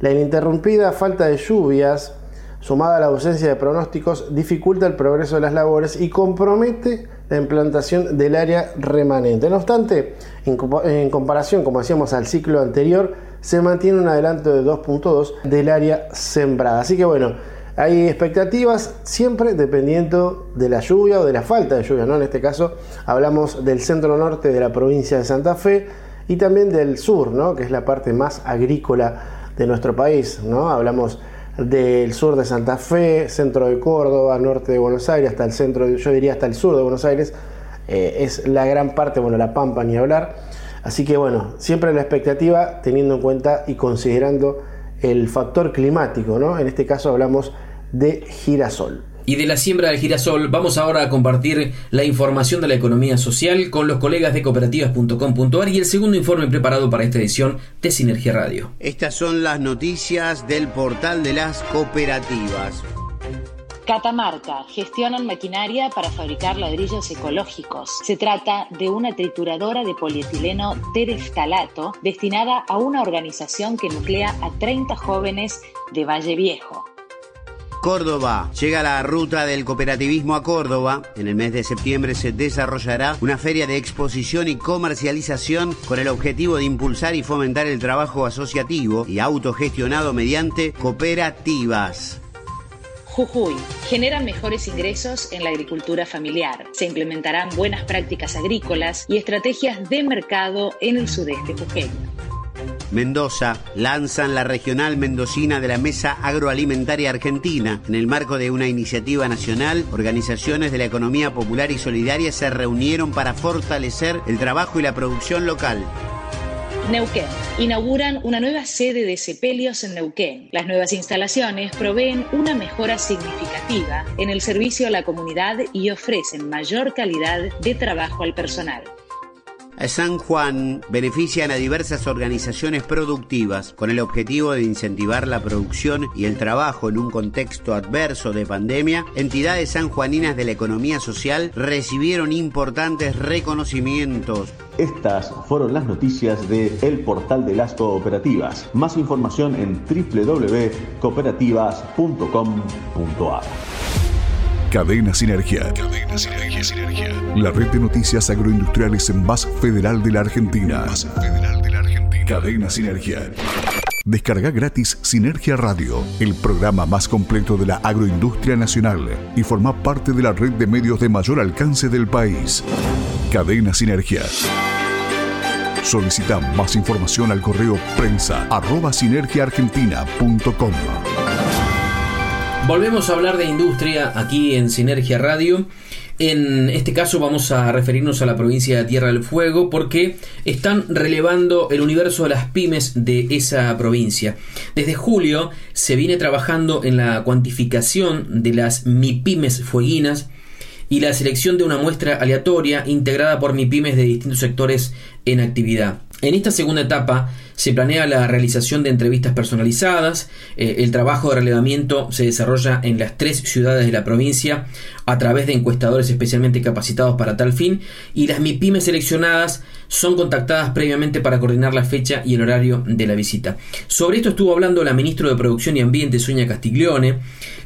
La ininterrumpida falta de lluvias sumada a la ausencia de pronósticos, dificulta el progreso de las labores y compromete la implantación del área remanente. No obstante, en, comparación, como decíamos, al ciclo anterior, se mantiene un adelanto de 2.2 del área sembrada. Así que bueno, hay expectativas siempre dependiendo de la lluvia o de la falta de lluvia. ¿no? En este caso hablamos del centro norte de la provincia de Santa Fe y también del sur, ¿no? que es la parte más agrícola de nuestro país. ¿no? Hablamos del sur de Santa Fe, centro de Córdoba, norte de Buenos Aires, hasta el centro, yo diría hasta el sur de Buenos Aires, eh, es la gran parte, bueno, la Pampa ni hablar. Así que bueno, siempre la expectativa teniendo en cuenta y considerando el factor climático, ¿no? En este caso hablamos de girasol. Y de la siembra del girasol vamos ahora a compartir la información de la economía social con los colegas de cooperativas.com.ar y el segundo informe preparado para esta edición de Sinergia Radio. Estas son las noticias del portal de las cooperativas. Catamarca gestionan maquinaria para fabricar ladrillos ecológicos. Se trata de una trituradora de polietileno tereftalato destinada a una organización que nuclea a 30 jóvenes de Valle Viejo. Córdoba. Llega la ruta del cooperativismo a Córdoba. En el mes de septiembre se desarrollará una feria de exposición y comercialización con el objetivo de impulsar y fomentar el trabajo asociativo y autogestionado mediante cooperativas. Jujuy genera mejores ingresos en la agricultura familiar. Se implementarán buenas prácticas agrícolas y estrategias de mercado en el sudeste jujeño. Mendoza lanzan la regional mendocina de la Mesa Agroalimentaria Argentina. En el marco de una iniciativa nacional, organizaciones de la economía popular y solidaria se reunieron para fortalecer el trabajo y la producción local. Neuquén. Inauguran una nueva sede de Sepelios en Neuquén. Las nuevas instalaciones proveen una mejora significativa en el servicio a la comunidad y ofrecen mayor calidad de trabajo al personal. San Juan benefician a diversas organizaciones productivas con el objetivo de incentivar la producción y el trabajo en un contexto adverso de pandemia. Entidades sanjuaninas de la economía social recibieron importantes reconocimientos. Estas fueron las noticias de El Portal de las Cooperativas. Más información en www.cooperativas.com.ar. Cadena Sinergia. Cadena Sinergia, Sinergia. La red de noticias agroindustriales más federal de la Argentina. Más federal de la Argentina. Cadena Sinergia. Descarga gratis Sinergia Radio, el programa más completo de la agroindustria nacional y forma parte de la red de medios de mayor alcance del país. Cadena Sinergia. Solicita más información al correo prensa sinergiaargentina.com. Volvemos a hablar de industria aquí en Sinergia Radio. En este caso vamos a referirnos a la provincia de Tierra del Fuego porque están relevando el universo de las pymes de esa provincia. Desde julio se viene trabajando en la cuantificación de las MIPYMES fueguinas y la selección de una muestra aleatoria integrada por MIPYMES de distintos sectores en actividad. En esta segunda etapa se planea la realización de entrevistas personalizadas, eh, el trabajo de relevamiento se desarrolla en las tres ciudades de la provincia a través de encuestadores especialmente capacitados para tal fin y las MIPYMES seleccionadas son contactadas previamente para coordinar la fecha y el horario de la visita. Sobre esto estuvo hablando la ministra de Producción y Ambiente, Sonia Castiglione,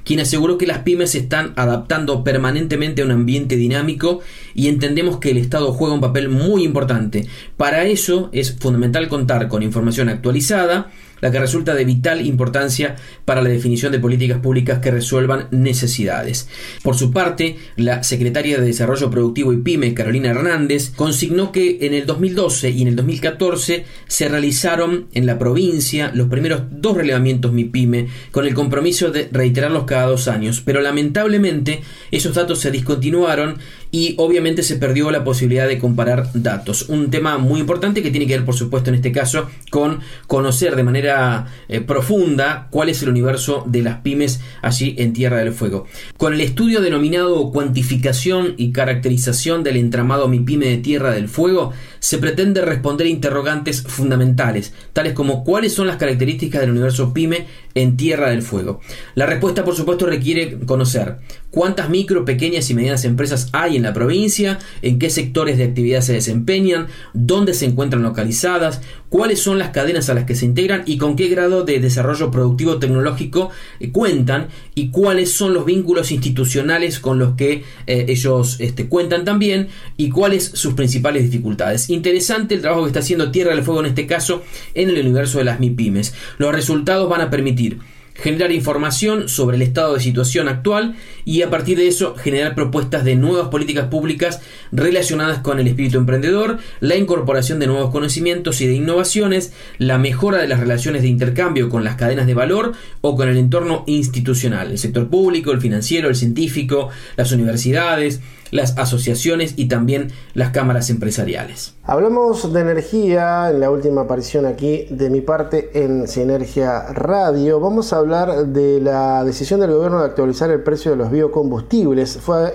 quien aseguró que las pymes se están adaptando permanentemente a un ambiente dinámico y entendemos que el Estado juega un papel muy importante. Para eso es fundamental contar con información actualizada, la que resulta de vital importancia para la definición de políticas públicas que resuelvan necesidades. Por su parte, la secretaria de Desarrollo Productivo y PYME, Carolina Hernández, consignó que en el 2012 y en el 2014 se realizaron en la provincia los primeros dos relevamientos MIPYME con el compromiso de reiterarlos cada dos años, pero lamentablemente esos datos se discontinuaron y obviamente se perdió la posibilidad de comparar datos. Un tema muy importante que tiene que ver, por supuesto, en este caso, con conocer de manera eh, profunda cuál es el universo de las pymes allí en Tierra del Fuego. Con el estudio denominado Cuantificación y Caracterización del entramado MIPYME de Tierra del Fuego, se pretende responder interrogantes fundamentales, tales como cuáles son las características del universo PYME en Tierra del Fuego. La respuesta, por supuesto, requiere conocer cuántas micro, pequeñas y medianas empresas hay en la provincia, en qué sectores de actividad se desempeñan, dónde se encuentran localizadas, cuáles son las cadenas a las que se integran y con qué grado de desarrollo productivo tecnológico eh, cuentan y cuáles son los vínculos institucionales con los que eh, ellos este, cuentan también y cuáles sus principales dificultades. Interesante el trabajo que está haciendo Tierra del Fuego en este caso en el universo de las MIPIMES. Los resultados van a permitir generar información sobre el estado de situación actual y a partir de eso generar propuestas de nuevas políticas públicas relacionadas con el espíritu emprendedor, la incorporación de nuevos conocimientos y de innovaciones, la mejora de las relaciones de intercambio con las cadenas de valor o con el entorno institucional, el sector público, el financiero, el científico, las universidades, las asociaciones y también las cámaras empresariales. Hablamos de energía en la última aparición aquí de mi parte en Sinergia Radio. Vamos a hablar de la decisión del gobierno de actualizar el precio de los biocombustibles. Fue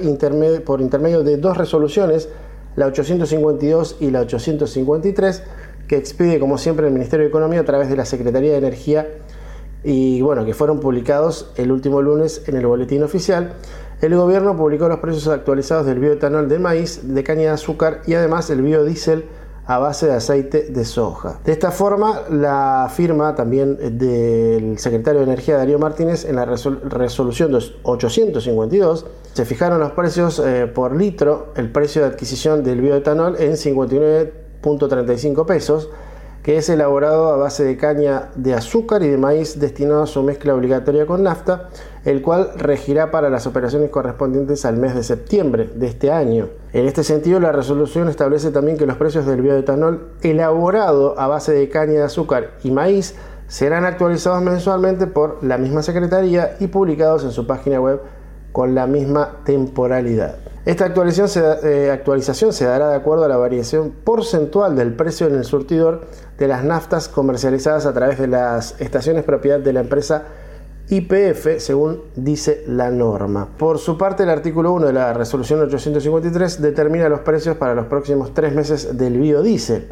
por intermedio de dos resoluciones, la 852 y la 853, que expide como siempre el Ministerio de Economía a través de la Secretaría de Energía y bueno, que fueron publicados el último lunes en el boletín oficial. El gobierno publicó los precios actualizados del bioetanol de maíz, de caña de azúcar y además el biodiesel a base de aceite de soja. De esta forma, la firma también del secretario de Energía Darío Martínez en la resolución 852 se fijaron los precios eh, por litro, el precio de adquisición del bioetanol en 59.35 pesos que es elaborado a base de caña de azúcar y de maíz destinado a su mezcla obligatoria con nafta, el cual regirá para las operaciones correspondientes al mes de septiembre de este año. En este sentido, la resolución establece también que los precios del bioetanol elaborado a base de caña de azúcar y maíz serán actualizados mensualmente por la misma Secretaría y publicados en su página web con la misma temporalidad. Esta actualización se, eh, actualización se dará de acuerdo a la variación porcentual del precio en el surtidor de las naftas comercializadas a través de las estaciones propiedad de la empresa IPF, según dice la norma. Por su parte, el artículo 1 de la resolución 853 determina los precios para los próximos tres meses del biodiesel.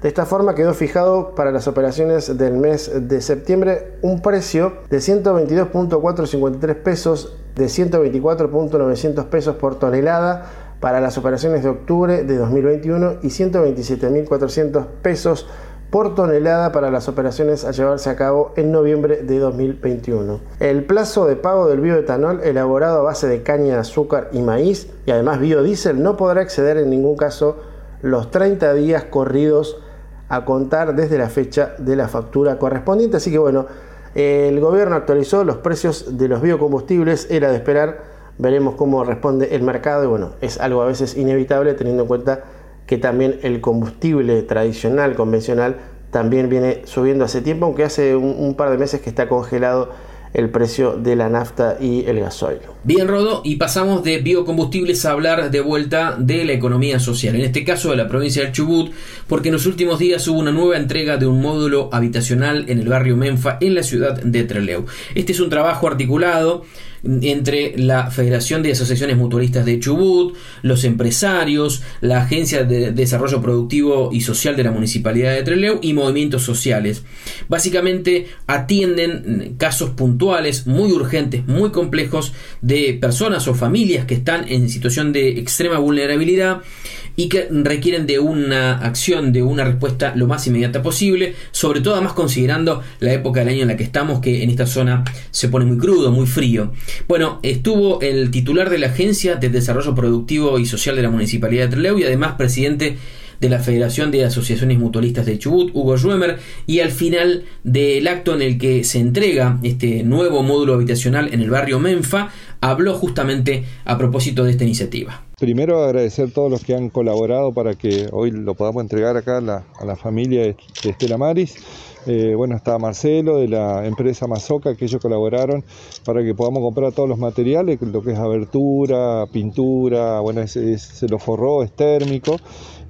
De esta forma quedó fijado para las operaciones del mes de septiembre un precio de 122.453 pesos, de 124.900 pesos por tonelada para las operaciones de octubre de 2021 y 127.400 pesos por tonelada para las operaciones a llevarse a cabo en noviembre de 2021. El plazo de pago del bioetanol elaborado a base de caña azúcar y maíz y además biodiesel no podrá exceder en ningún caso los 30 días corridos a contar desde la fecha de la factura correspondiente. Así que bueno, el gobierno actualizó los precios de los biocombustibles, era de esperar, veremos cómo responde el mercado. Y bueno, es algo a veces inevitable teniendo en cuenta que también el combustible tradicional, convencional, también viene subiendo hace tiempo, aunque hace un, par de meses que está congelado el precio de la nafta y el gasoil. Bien, Rodo, y pasamos de biocombustibles a hablar de vuelta de la economía social, en este caso de la provincia del Chubut, porque en los últimos días hubo una nueva entrega de un módulo habitacional en el barrio Menfa, en la ciudad de Treleu. Este es un trabajo articulado entre la Federación de Asociaciones Mutualistas de Chubut, los empresarios, la Agencia de Desarrollo Productivo y Social de la Municipalidad de Trelew y movimientos sociales. Básicamente atienden casos puntuales, muy urgentes, muy complejos de personas o familias que están en situación de extrema vulnerabilidad y que requieren de una acción, de una respuesta lo más inmediata posible, sobre todo además considerando la época del año en la que estamos, que en esta zona se pone muy crudo, muy frío. Bueno, estuvo el titular de la Agencia de Desarrollo Productivo y Social de la Municipalidad de Trelew y además presidente de la Federación de Asociaciones Mutualistas de Chubut, Hugo Schwemmer, y al final del acto en el que se entrega este nuevo módulo habitacional en el barrio Menfa, habló justamente a propósito de esta iniciativa. Primero agradecer a todos los que han colaborado para que hoy lo podamos entregar acá a la, familia de Estela Maris. Eh, bueno, está Marcelo de la empresa Mazoca, que ellos colaboraron para que podamos comprar todos los materiales, lo que es abertura, pintura, bueno, se lo forró, es térmico.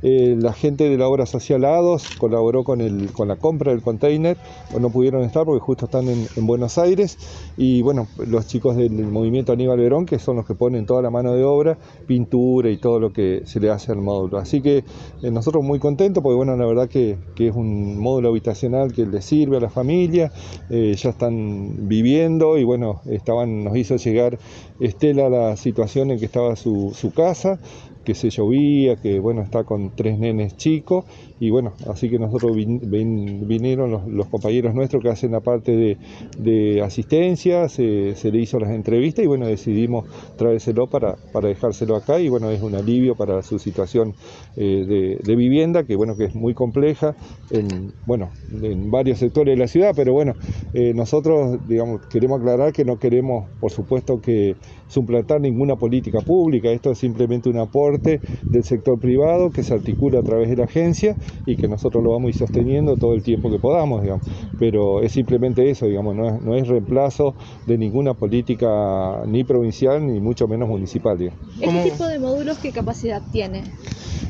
Eh, la gente de la obra social ADOS colaboró con, el, con la compra del container, no pudieron estar porque justo están en, Buenos Aires. Y bueno, los chicos del movimiento Aníbal Verón, que son los que ponen toda la mano de obra, pintura y todo lo que se le hace al módulo. Así que eh, nosotros muy contentos porque bueno, la verdad que, es un módulo habitacional que le sirve a la familia, eh, ya están viviendo y bueno, estaban, nos hizo llegar Estela la situación en que estaba su, su casa que se llovía, que bueno, está con tres nenes chicos y bueno, así que nosotros vinieron los, compañeros nuestros que hacen la parte de, asistencia, se, le hizo las entrevistas y bueno, decidimos traérselo para, para dejárselo acá y bueno, es un alivio para su situación eh, de, vivienda, que bueno, que es muy compleja en, bueno, en varios sectores de la ciudad, pero bueno, eh, nosotros digamos, queremos aclarar que no queremos, por supuesto, que suplantar ninguna política pública, esto es simplemente un aporte del sector privado que se articula a través de la agencia y que nosotros lo vamos a ir sosteniendo todo el tiempo que podamos, digamos. Pero es simplemente eso, digamos, no es, no es reemplazo de ninguna política ni provincial ni mucho menos municipal. ¿Este tipo de módulos qué capacidad tiene?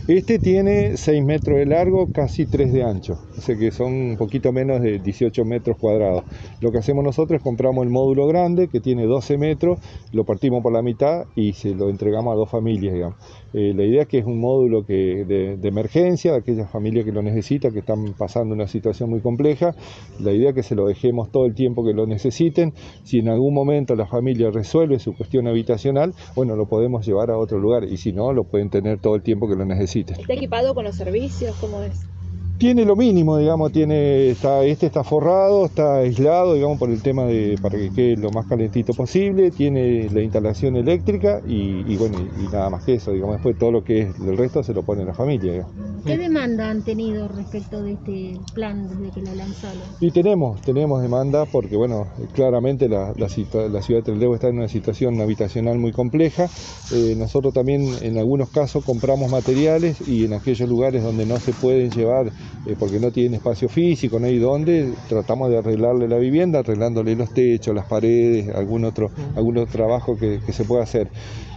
Este tiene 6 metros de largo, casi 3 de ancho, o sea que son un poquito menos de 18 metros cuadrados. Lo que hacemos nosotros es compramos el módulo grande que tiene 12 metros, lo partimos por la mitad y se lo entregamos a dos familias. Eh, la idea es que es un módulo que, de, emergencia, de aquellas familias que lo necesitan, que están pasando una situación muy compleja. La idea es que se lo dejemos todo el tiempo que lo necesiten. Si en algún momento la familia resuelve su cuestión habitacional, bueno, lo podemos llevar a otro lugar y si no, lo pueden tener todo el tiempo que lo necesiten. ¿Está equipado con los servicios? ¿Cómo es? Tiene lo mínimo, digamos, tiene, está, este está forrado, está aislado, digamos, por el tema de, para que quede lo más calentito posible, tiene la instalación eléctrica y, bueno, y, nada más que eso, digamos, después todo lo que es el resto se lo pone la familia. ¿Qué demanda han tenido respecto de este plan desde que lo lanzaron? Y tenemos, tenemos demanda porque, bueno, claramente la, la, ciudad de Trelew está en una situación habitacional muy compleja. Eh, nosotros también en algunos casos compramos materiales y en aquellos lugares donde no se pueden llevar eh, porque no tienen espacio físico, no hay dónde, tratamos de arreglarle la vivienda, arreglándole los techos, las paredes, algún otro, algún otro trabajo que, que se pueda hacer.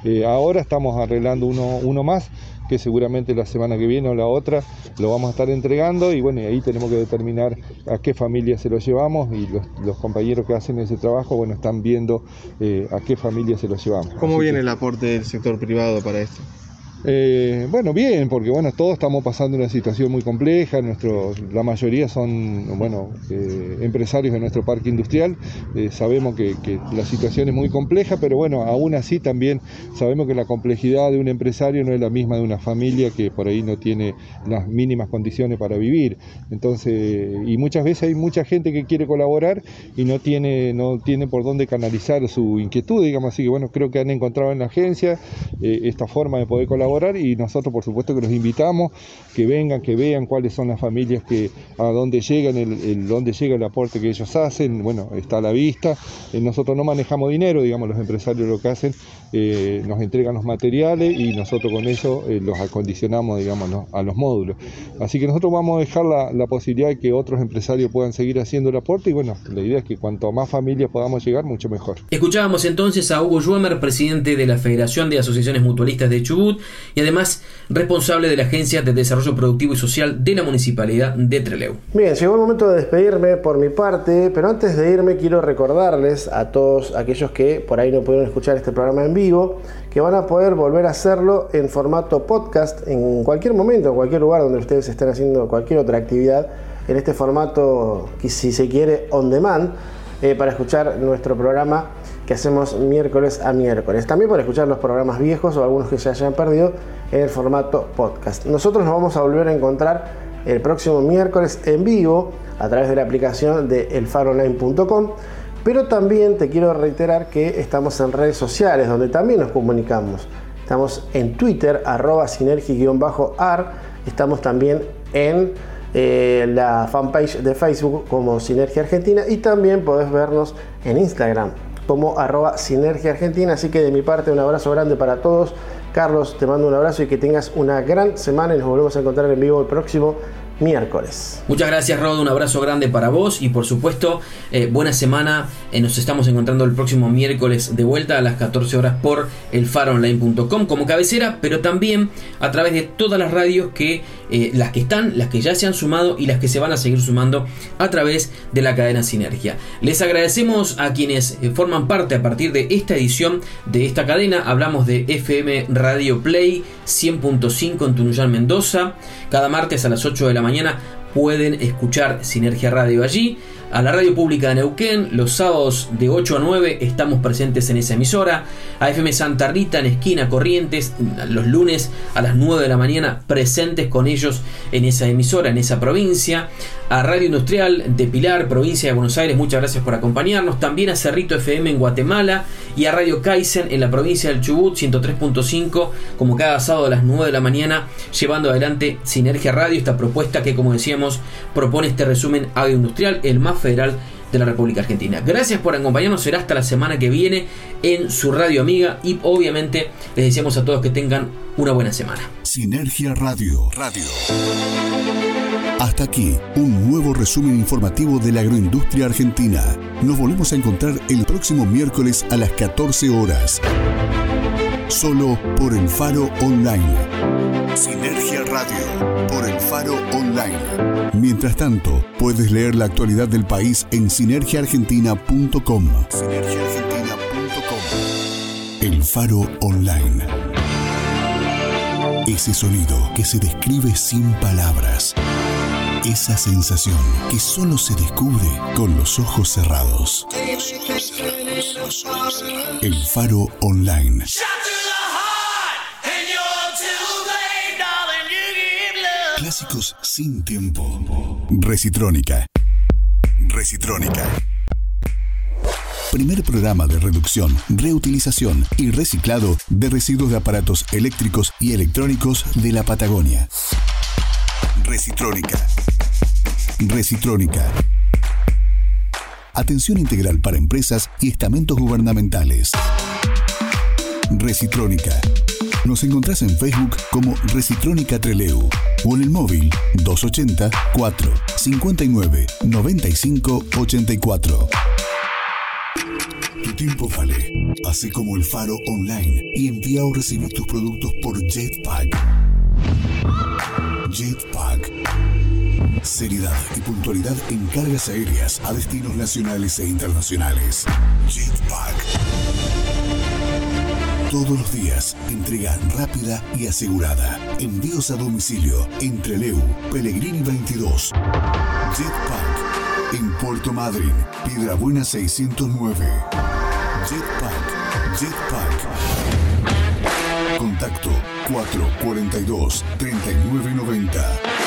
Eh, ahora estamos arreglando uno, uno más que seguramente la semana que viene o la otra lo vamos a estar entregando y bueno, ahí tenemos que determinar a qué familia se lo llevamos y los, compañeros que hacen ese trabajo, bueno, están viendo eh, a qué familia se lo llevamos. ¿Cómo viene el aporte del sector privado para esto? Eh, bueno, bien, porque bueno, todos estamos pasando una situación muy compleja, nuestro, la mayoría son bueno, eh, empresarios de nuestro parque industrial, eh, sabemos que, la situación es muy compleja, pero bueno, aún así también sabemos que la complejidad de un empresario no es la misma de una familia que por ahí no tiene las mínimas condiciones para vivir. Entonces, y muchas veces hay mucha gente que quiere colaborar y no tiene, no tiene por dónde canalizar su inquietud, digamos así que bueno, creo que han encontrado en la agencia esta forma de poder colaborar y nosotros por supuesto que los invitamos que vengan, que vean cuáles son las familias que a dónde llegan, el, dónde llega el aporte que ellos hacen, bueno, está a la vista. Eh, nosotros no manejamos dinero, digamos, los empresarios lo que hacen, eh, nos entregan los materiales y nosotros con eso eh, los acondicionamos, digamos, a los módulos. Así que nosotros vamos a dejar la, posibilidad de que otros empresarios puedan seguir haciendo el aporte y bueno, la idea es que cuanto más familias podamos llegar, mucho mejor. Escuchábamos entonces a Hugo Schwemmer, presidente de la Federación de Asociaciones Mutualistas de Chubut, y además responsable de la Agencia de Desarrollo Productivo y Social de la Municipalidad de Trelew. Bien, llegó el momento de despedirme por mi parte, pero antes de irme quiero recordarles a todos aquellos que por ahí no pudieron escuchar este programa en vivo, que van a poder volver a hacerlo en formato podcast en cualquier momento, en cualquier lugar donde ustedes estén haciendo cualquier otra actividad, en este formato, si se quiere, on demand, eh, para escuchar nuestro programa que hacemos miércoles a miércoles. También para escuchar los programas viejos o algunos que se hayan perdido en el formato podcast. Nosotros nos vamos a volver a encontrar el próximo miércoles en vivo a través de la aplicación de elfaronline.com. Pero también te quiero reiterar que estamos en redes sociales donde también nos comunicamos. Estamos en Twitter, arroba sinergi-ar. Estamos también en eh, la fanpage de Facebook como Sinergia Argentina y también podés vernos en Instagram como arroba Sinergia Argentina. Así que de mi parte un abrazo grande para todos. Carlos, te mando un abrazo y que tengas una gran semana y nos volvemos a encontrar en vivo el próximo miércoles. Muchas gracias Rod, un abrazo grande para vos y por supuesto eh, buena semana. Eh, nos estamos encontrando el próximo miércoles de vuelta a las 14 horas por elfaronline.com como cabecera, pero también a través de todas las radios que eh, las que están, las que ya se han sumado y las que se van a seguir sumando a través de la cadena Sinergia. Les agradecemos a quienes forman parte a partir de esta edición de esta cadena. Hablamos de FM Radio Play 100.5 en Tunuyán Mendoza, cada martes a las 8 de la mañana pueden escuchar Sinergia Radio allí a la radio pública de Neuquén. Los sábados de 8 a 9 estamos presentes en esa emisora. A FM Santa Rita en esquina Corrientes. Los lunes a las 9 de la mañana presentes con ellos en esa emisora, en esa provincia. A Radio Industrial de Pilar, provincia de Buenos Aires. Muchas gracias por acompañarnos. También a Cerrito FM en Guatemala. Y a Radio Kaizen en la provincia del Chubut 103.5. Como cada sábado a las 9 de la mañana. Llevando adelante Sinergia Radio. Esta propuesta que como decíamos propone este resumen agroindustrial. El más Federal de la República Argentina. Gracias por acompañarnos, será hasta la semana que viene en su radio amiga y obviamente les deseamos a todos que tengan una buena semana. Sinergia Radio. Radio. Hasta aquí, un nuevo resumen informativo de la agroindustria argentina. Nos volvemos a encontrar el próximo miércoles a las 14 horas. Solo por el Faro Online. Sinergia Radio. Por el Faro Online. Mientras tanto, puedes leer la actualidad del país en sinergiaargentina.com. Sinergiaargentina.com. El Faro Online. Ese sonido que se describe sin palabras. Esa sensación que solo se descubre con los ojos cerrados. El Faro Online. Clásicos sin tiempo. Recitrónica. Recitrónica. Primer programa de reducción, reutilización y reciclado de residuos de aparatos eléctricos y electrónicos de la Patagonia. Recitrónica. Recitrónica. Atención integral para empresas y estamentos gubernamentales. Recitrónica. Nos encontrás en Facebook como Recitrónica Treleu o en el móvil 280 4 59 95 84. Tu tiempo vale. Así como el faro online y envía o recibir tus productos por Jetpack. Jetpack. Seriedad y puntualidad en cargas aéreas a destinos nacionales e internacionales. Jetpack. Todos los días, entrega rápida y asegurada. Envíos a domicilio entre Leu, Pellegrini 22. Jetpack. En Puerto Madryn, Piedra Buena 609. Jetpack. Jetpack. Contacto 442 3990.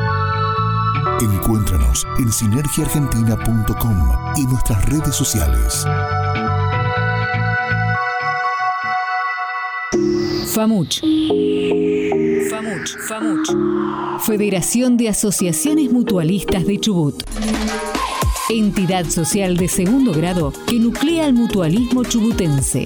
Encuéntranos en sinergiaargentina.com y nuestras redes sociales. FAMUCH. FAMUCH. FAMUCH. Federación de Asociaciones Mutualistas de Chubut. Entidad social de segundo grado que nuclea al mutualismo chubutense.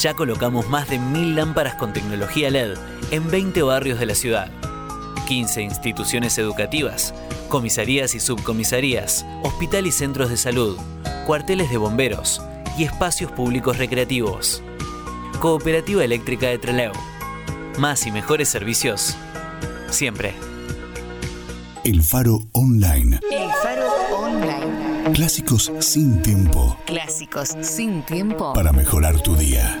Ya colocamos más de mil lámparas con tecnología LED en 20 barrios de la ciudad, 15 instituciones educativas, comisarías y subcomisarías, hospital y centros de salud, cuarteles de bomberos y espacios públicos recreativos. Cooperativa Eléctrica de Trelew. Más y mejores servicios. Siempre. El Faro Online. El Faro Online. Clásicos sin tiempo Clásicos sin tiempo. para mejorar tu día.